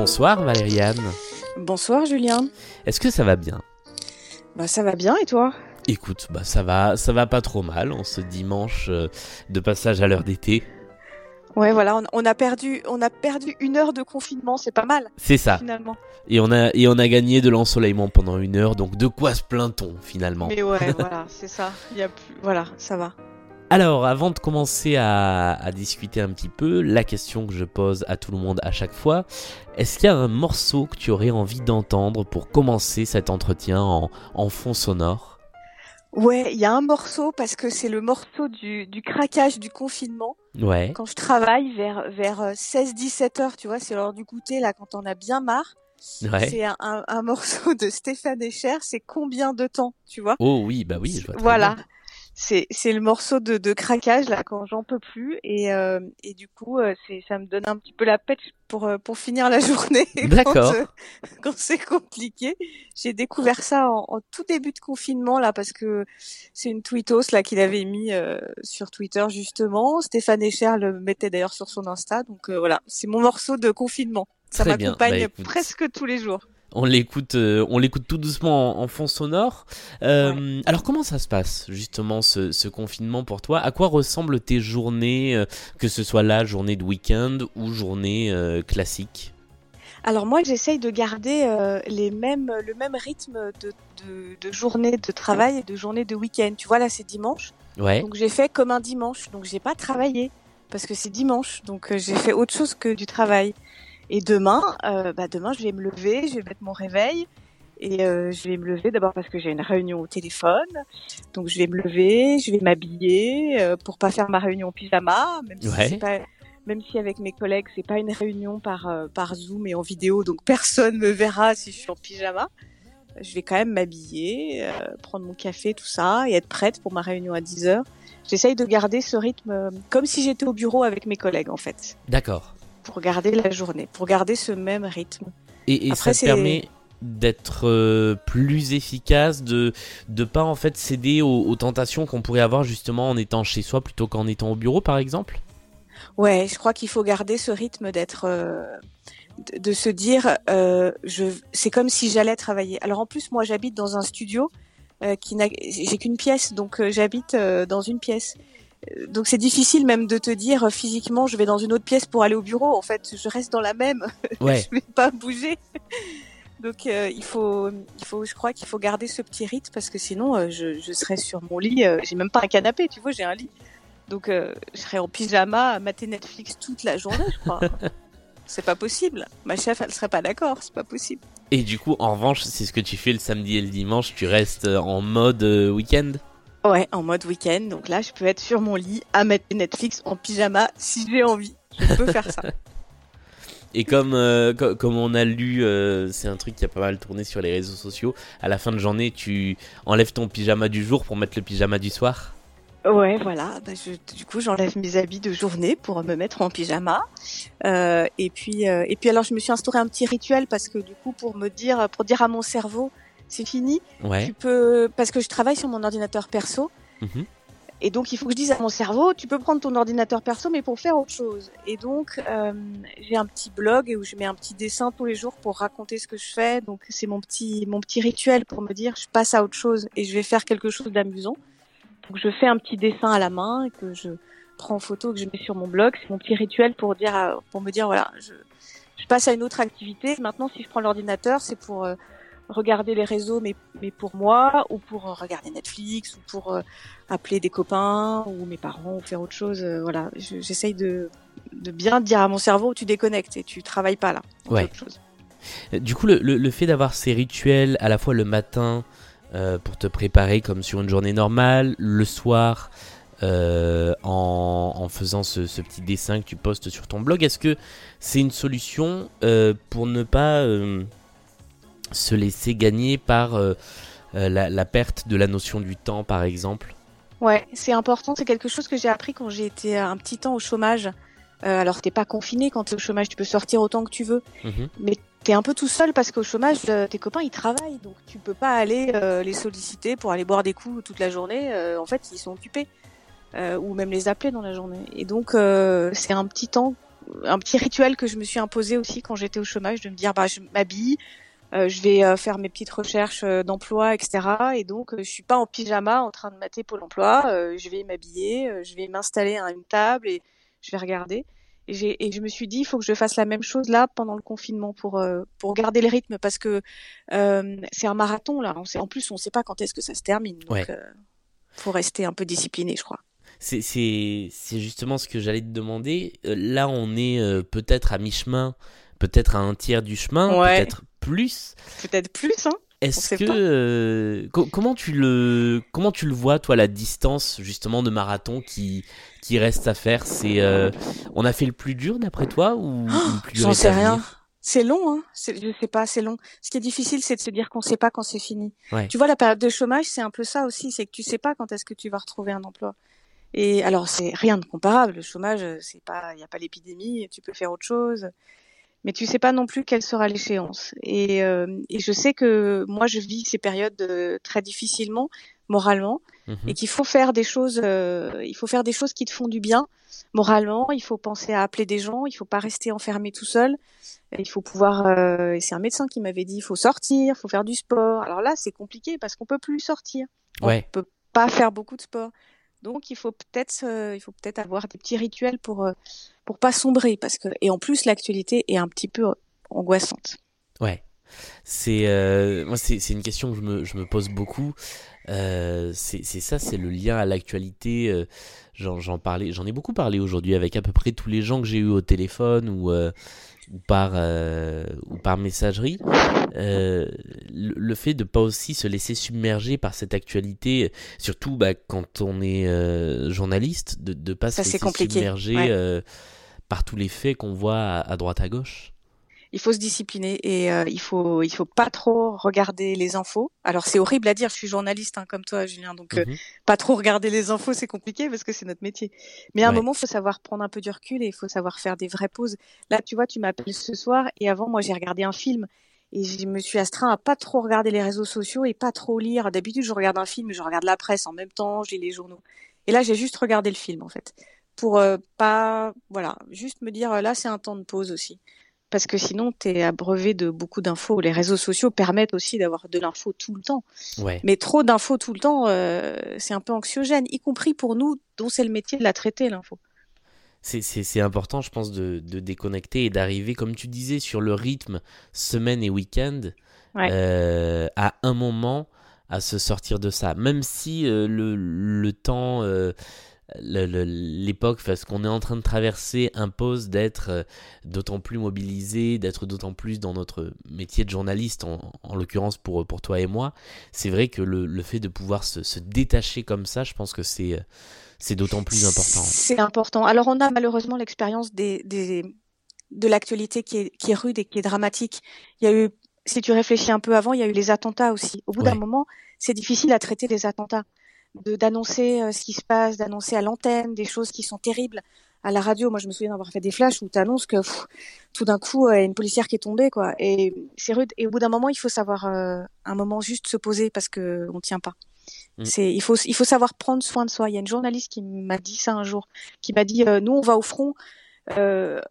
Bonsoir Valériane. Bonsoir Julien. Est-ce que ça va bien? Bah ça va bien et toi? Écoute, bah ça va, ça va pas trop mal en ce dimanche euh, de passage à l'heure d'été. Ouais voilà, on, on, a perdu, on a perdu une heure de confinement, c'est pas mal. C'est ça. Finalement. Et on a et on a gagné de l'ensoleillement pendant une heure, donc de quoi se plaint-on finalement? Mais ouais, voilà, c'est ça. Il y a plus, voilà, ça va. Alors, avant de commencer à, à, discuter un petit peu, la question que je pose à tout le monde à chaque fois, est-ce qu'il y a un morceau que tu aurais envie d'entendre pour commencer cet entretien en, en fond sonore? Ouais, il y a un morceau parce que c'est le morceau du, du craquage du confinement. Ouais. Quand je travaille vers, vers 16-17 heures, tu vois, c'est l'heure du goûter, là, quand on a bien marre. Ouais. C'est un, un, un, morceau de Stéphane Echer, c'est combien de temps, tu vois? Oh oui, bah oui, je vois. Voilà. Bien. C'est c'est le morceau de, de craquage là quand j'en peux plus et euh, et du coup euh, c'est ça me donne un petit peu la pêche pour euh, pour finir la journée. D'accord. Quand, quand c'est compliqué, j'ai découvert ça en, en, tout début de confinement là parce que c'est une tweetos là qu'il avait mis euh, sur Twitter justement. Stéphane Echer le mettait d'ailleurs sur son Insta donc euh, voilà c'est mon morceau de confinement. Ça m'accompagne bah, presque tous les jours. On l'écoute, euh, on l'écoute tout doucement en, en fond sonore. Euh, ouais. Alors comment ça se passe justement ce, ce, confinement pour toi? À quoi ressemblent tes journées, euh, que ce soit la journée de week-end ou journée classique? Alors moi j'essaye de garder euh, les mêmes, le même rythme de, de, de, journée de travail et de journée de week-end. Tu vois là c'est dimanche, ouais. donc j'ai fait comme un dimanche, donc j'ai pas travaillé parce que c'est dimanche, donc euh, j'ai fait autre chose que du travail. Et demain, euh, bah demain je vais me lever, je vais mettre mon réveil et euh, je vais me lever d'abord parce que j'ai une réunion au téléphone. Donc je vais me lever, je vais m'habiller euh, pour pas faire ma réunion en pyjama, même si ouais. c'est pas même si avec mes collègues c'est pas une réunion par euh, par Zoom et en vidéo, donc personne me verra si je suis en pyjama. Je vais quand même m'habiller, euh, prendre mon café, tout ça, et être prête pour ma réunion à 10 heures. J'essaye de garder ce rythme euh, comme si j'étais au bureau avec mes collègues en fait. D'accord pour garder la journée, pour garder ce même rythme. Et, et Après, ça permet d'être euh, plus efficace, de de pas en fait céder aux, aux tentations qu'on pourrait avoir justement en étant chez soi plutôt qu'en étant au bureau par exemple? Ouais, je crois qu'il faut garder ce rythme d'être euh, de, de, se dire euh, je c'est comme si j'allais travailler. Alors en plus moi j'habite dans un studio qui n'a j'ai qu'une pièce donc j'habite dans une pièce donc c'est difficile même de te dire euh, physiquement je vais dans une autre pièce pour aller au bureau. En fait, je reste dans la même. Ouais. je vais pas bouger. Donc euh, il faut, il faut, je crois qu'il faut garder ce petit rythme parce que sinon euh, je, je serais sur mon lit. Euh, j'ai même pas un canapé, tu vois, j'ai un lit. Donc je serais en pyjama à mater Netflix toute la journée, je crois. c'est pas possible. Ma chef, elle serait pas d'accord. C'est pas possible. Et du coup, en revanche, c'est ce que tu fais le samedi et le dimanche. Tu restes en mode week-end? Ouais, en mode week-end. Donc là, je peux être sur mon lit à mettre Netflix en pyjama si j'ai envie. Je peux faire ça. Et comme, euh, co comme on a lu, euh, c'est un truc qui a pas mal tourné sur les réseaux sociaux. À la fin de journée, tu enlèves ton pyjama du jour pour mettre le pyjama du soir? Ouais, voilà. Bah, je, du coup, j'enlève mes habits de journée pour me mettre en pyjama. Euh, et puis, et puis alors, je me suis instauré un petit rituel parce que du coup, pour me dire, pour dire à mon cerveau, c'est fini. Ouais. Tu peux parce que je travaille sur mon ordinateur perso. Mmh. Et donc il faut que je dise à mon cerveau, tu peux prendre ton ordinateur perso mais pour faire autre chose. Et donc euh, j'ai un petit blog où je mets un petit dessin tous les jours pour raconter ce que je fais. Donc c'est mon petit mon petit rituel pour me dire je passe à autre chose et je vais faire quelque chose d'amusant. Donc je fais un petit dessin à la main et que je prends en photo que je mets sur mon blog. C'est mon petit rituel pour dire pour me dire voilà je je passe à une autre activité. Maintenant si je prends l'ordinateur c'est pour euh, regarder les réseaux mais, mais pour moi ou pour regarder Netflix ou pour euh, appeler des copains ou mes parents ou faire autre chose euh, voilà j'essaye de, de bien dire à mon cerveau tu déconnectes et tu travailles pas là ouais. autre chose. du coup le, le, le fait d'avoir ces rituels à la fois le matin euh, pour te préparer comme sur une journée normale le soir euh, en, en, faisant ce, ce, petit dessin que tu postes sur ton blog est-ce que c'est une solution euh, pour ne pas se laisser gagner par euh, la, la, perte de la notion du temps, par exemple Ouais, c'est important. C'est quelque chose que j'ai appris quand j'ai été un petit temps au chômage. Euh, alors, t'es pas confiné quand t'es au chômage, tu peux sortir autant que tu veux, mmh. mais t'es un peu tout seul parce qu'au chômage, euh, tes copains ils travaillent, donc tu peux pas aller euh, les solliciter pour aller boire des coups toute la journée. Euh, en fait, ils sont occupés, ou même les appeler dans la journée. Et donc, c'est un petit temps un petit rituel que je me suis imposé aussi quand j'étais au chômage, de me dire bah je m'habille, euh, je vais euh, faire mes petites recherches euh, d'emploi, etc. Et donc je suis pas en pyjama en train de mater Pôle Emploi. je vais m'habiller, je vais m'installer à une table et je vais regarder. Et, et, je me suis dit, il faut que je fasse la même chose là pendant le confinement pour pour garder le rythme parce que c'est un marathon là. en plus, on ne sait pas quand est-ce que ça se termine. Donc, faut rester un peu discipliné, je crois. C'est justement ce que j'allais te demander. Là, on est peut-être à mi-chemin, peut-être à un tiers du chemin, peut-être plus. Peut-être plus, hein est-ce que euh, comment tu le comment tu le vois toi la distance justement de marathon qui qui reste à faire? C'est euh, on a fait le plus dur d'après toi ou, oh, le plus J'en sais rien. C'est long hein. Je sais pas, c'est long. Ce qui est difficile c'est de se dire qu'on sait pas quand c'est fini. Tu vois la période de chômage c'est un peu ça aussi, c'est que tu sais pas quand est-ce que tu vas retrouver un emploi. Et alors c'est rien de comparable. Le chômage c'est pas il y a pas l'épidémie, tu peux faire autre chose mais tu sais pas non plus quelle sera l'échéance. Et, euh, et, je sais que moi, je vis ces périodes euh, très difficilement, moralement, mhm. et qu'il faut faire des choses. Euh, il faut faire des choses qui te font du bien moralement. Il faut penser à appeler des gens. Il faut pas rester enfermé tout seul. Il faut pouvoir. et c'est un médecin qui m'avait dit, il faut sortir, il faut faire du sport. Alors là, c'est compliqué parce qu'on peut plus sortir. Ouais. On peut pas faire beaucoup de sport. Donc il faut peut-être euh, il faut peut-être avoir des petits rituels pour euh, pour pas sombrer parce que et en plus l'actualité est un petit peu angoissante. Ouais. C'est euh, moi c'est c'est une question que je me je me pose beaucoup. C'est c'est ça c'est le lien à l'actualité. j'en j'en parlais j'en ai beaucoup parlé aujourd'hui avec à peu près tous les gens que j'ai eu au téléphone ou ou par, euh, ou par messagerie, euh, le, fait de pas aussi se laisser submerger par cette actualité, surtout bah, quand on est euh, journaliste, de ne pas se laisser submerger par tous les faits qu'on voit à, droite à gauche il faut se discipliner et euh, il faut il faut pas trop regarder les infos. Alors c'est horrible à dire, je suis journaliste hein, comme toi Julien, donc euh, mhm. pas trop regarder les infos c'est compliqué parce que c'est notre métier. Mais à un moment il faut savoir prendre un peu du recul et il faut savoir faire des vraies pauses. Là tu vois tu m'appelles ce soir et avant moi j'ai regardé un film et je me suis astreint à pas trop regarder les réseaux sociaux et pas trop lire. D'habitude je regarde un film, je regarde la presse en même temps, lis les journaux. Et là j'ai juste regardé le film en fait pour euh, pas voilà juste me dire là c'est un temps de pause aussi parce que sinon tu es abreuvé de beaucoup d'infos. Les réseaux sociaux permettent aussi d'avoir de l'info tout le temps. Mais trop d'infos tout le temps, euh, c'est un peu anxiogène, y compris pour nous dont c'est le métier de la traiter, l'info. C'est important, je pense, de, déconnecter et d'arriver, comme tu disais, sur le rythme semaine et week-end, euh, à un moment, à se sortir de ça. Même si euh, le, le, temps l'époque, ce qu'on est en train de traverser impose d'être euh, d'autant plus mobilisé, d'être d'autant plus dans notre métier de journaliste, en, l'occurrence pour, pour toi et moi. C'est vrai que le, fait de pouvoir se, détacher comme ça, je pense que c'est c'est d'autant plus important. C'est important. Alors on a malheureusement l'expérience des, des, de l'actualité qui est, qui est rude et qui est dramatique. Il y a eu, si tu réfléchis un peu avant, il y a eu les attentats aussi. Au bout d'un moment, c'est difficile à traiter les attentats d'annoncer euh, ce qui se passe, d'annoncer à l'antenne des choses qui sont terribles. À la radio, moi je me souviens d'avoir fait des flashs où tu annonces que tout d'un coup il y a une policière qui est tombée quoi. Et c'est rude. Et au bout d'un moment, il faut savoir euh, un moment juste se poser parce que on tient pas. Mm. C'est il faut il faut savoir prendre soin de soi. Il y a une journaliste qui m'a dit ça un jour, qui m'a dit euh, nous on va au front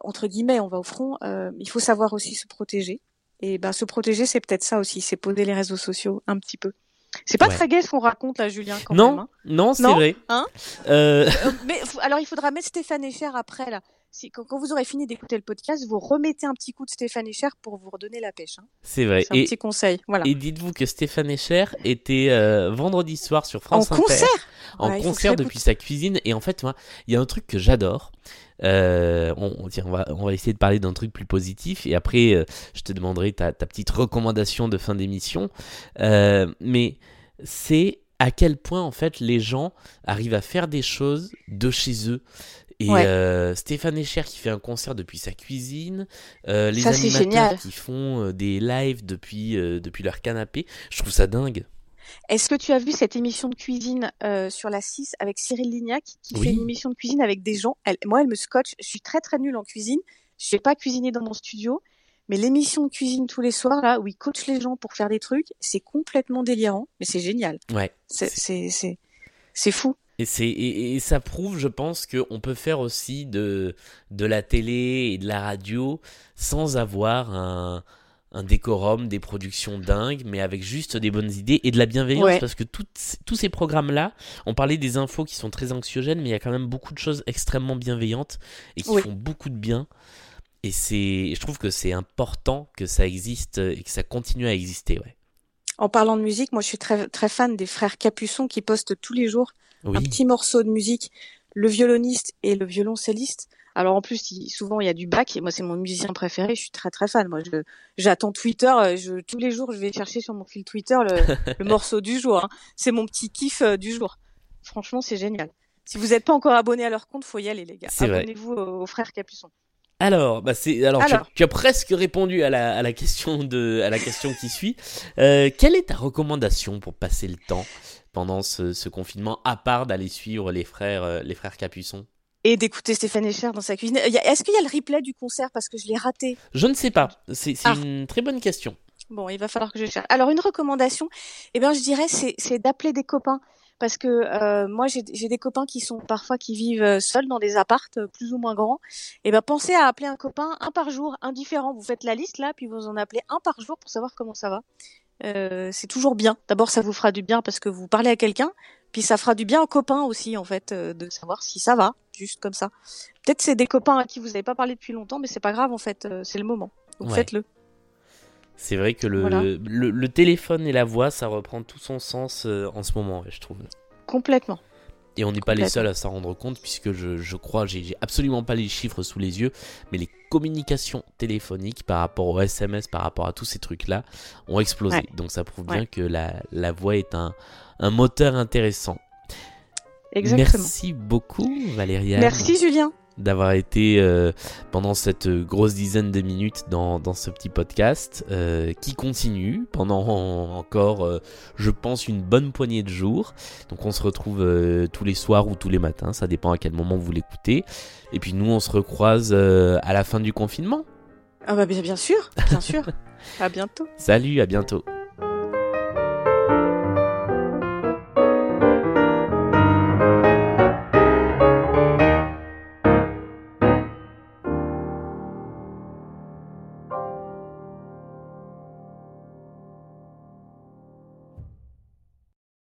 entre guillemets on va au front. il faut savoir aussi se protéger. Et ben se protéger c'est peut-être ça aussi, c'est poser les réseaux sociaux un petit peu. C'est pas très gai ce qu'on raconte là, Julien. Quand non, même, hein. non, c'est vrai. Hein euh... euh mais alors il faudra mettre Stéphane Echer après là. Si, quand, vous aurez fini d'écouter le podcast, vous remettez un petit coup de Stéphane Echer pour vous redonner la pêche. Hein. C'est vrai. C'est un petit conseil. Voilà. Et dites-vous que Stéphane Echer était euh, vendredi soir sur France en Concert en concert depuis sa cuisine. Et en fait, moi, il y a un truc que j'adore. Euh, on, on, va, on va essayer de parler d'un truc plus positif et après euh, je te demanderai ta, ta, petite recommandation de fin d'émission. Mais c'est à quel point en fait les gens arrivent à faire des choses de chez eux. Et euh, Stéphane Echer qui fait un concert depuis sa cuisine, euh, les animateurs qui font des lives depuis, depuis leur canapé, je trouve ça dingue. Est-ce que tu as vu cette émission de cuisine sur la 6 avec Cyril Lignac qui fait une émission de cuisine avec des gens? Moi, elle me scotche. Je suis très très nulle en cuisine. Je ne vais pas cuisiner dans mon studio. Mais l'émission de cuisine tous les soirs, là, où il coach les gens pour faire des trucs, c'est complètement délirant, mais c'est génial. Ouais. C'est, fou. Et, c'est, et, ça prouve, je pense, qu'on peut faire aussi de, de la télé et de la radio sans avoir un, un décorum, des productions dingues, mais avec juste des bonnes idées et de la bienveillance. Parce que tous ces programmes-là, on parlait des infos qui sont très anxiogènes, mais il y a quand même beaucoup de choses extrêmement bienveillantes et qui font beaucoup de bien. Et c'est, je trouve que c'est important que ça existe et que ça continue à exister. Ouais. En parlant de musique, moi je suis très, très fan des frères Capuçon qui postent tous les jours un petit morceau de musique, le violoniste et le violoncelliste. Alors en plus, souvent il y a du bac et moi c'est mon musicien préféré. Je suis très très fan. Moi, j'attends Twitter. Euh, je, tous les jours, je vais chercher sur mon fil Twitter le, morceau du jour. Hein. C'est mon petit kiff euh, du jour. Franchement, c'est génial. Si vous n'êtes pas encore abonné à leur compte, faut y aller les gars. Abonnez-vous aux, frères Capuçon. Alors, bah c'est alors, Tu, as, presque répondu à la, à la question de à la question qui suit. Euh, quelle est ta recommandation pour passer le temps pendant ce, confinement, à part d'aller suivre les frères, euh, les frères Capuçon? Et d'écouter Stéphane Echer dans sa cuisine. Est-ce qu'il y a le replay du concert parce que je l'ai raté? Je ne sais pas. C'est ah. une très bonne question. Bon, il va falloir que je cherche. Alors une recommandation, eh bien je dirais c'est d'appeler des copains parce que euh, moi j'ai des copains qui sont parfois qui vivent euh, seuls dans des appartes plus ou moins grands. Et eh ben pensez à appeler un copain un par jour, indifférent. Vous faites la liste là, puis vous en appelez un par jour pour savoir comment ça va. Euh, c'est toujours bien. D'abord, ça vous fera du bien parce que vous parlez à quelqu'un, puis ça fera du bien aux copains aussi, en fait, euh, de savoir si ça va, juste comme ça. Peut-être c'est des copains à qui vous n'avez pas parlé depuis longtemps, mais c'est pas grave, en fait, euh, c'est le moment. Donc faites-le. C'est vrai que le, le, téléphone et la voix, ça reprend tout son sens en ce moment, je trouve. Complètement. Et on n'est pas les seuls à s'en rendre compte, puisque je, je crois, j'ai absolument pas les chiffres sous les yeux, mais les communications téléphoniques par rapport au SMS, par rapport à tous ces trucs-là, ont explosé. Donc ça prouve bien que la, la voix est un, un moteur intéressant. Exactement. Merci beaucoup, Valéria. Merci, Julien d'avoir été euh, pendant cette grosse dizaine de minutes dans, dans ce petit podcast euh, qui continue pendant encore, euh, je pense, une bonne poignée de jours. Donc on se retrouve tous les soirs ou tous les matins, ça dépend à quel moment vous l'écoutez. Et puis nous, on se recroise à la fin du confinement. Ah bah bien sûr, bien sûr. à bientôt. Salut, à bientôt.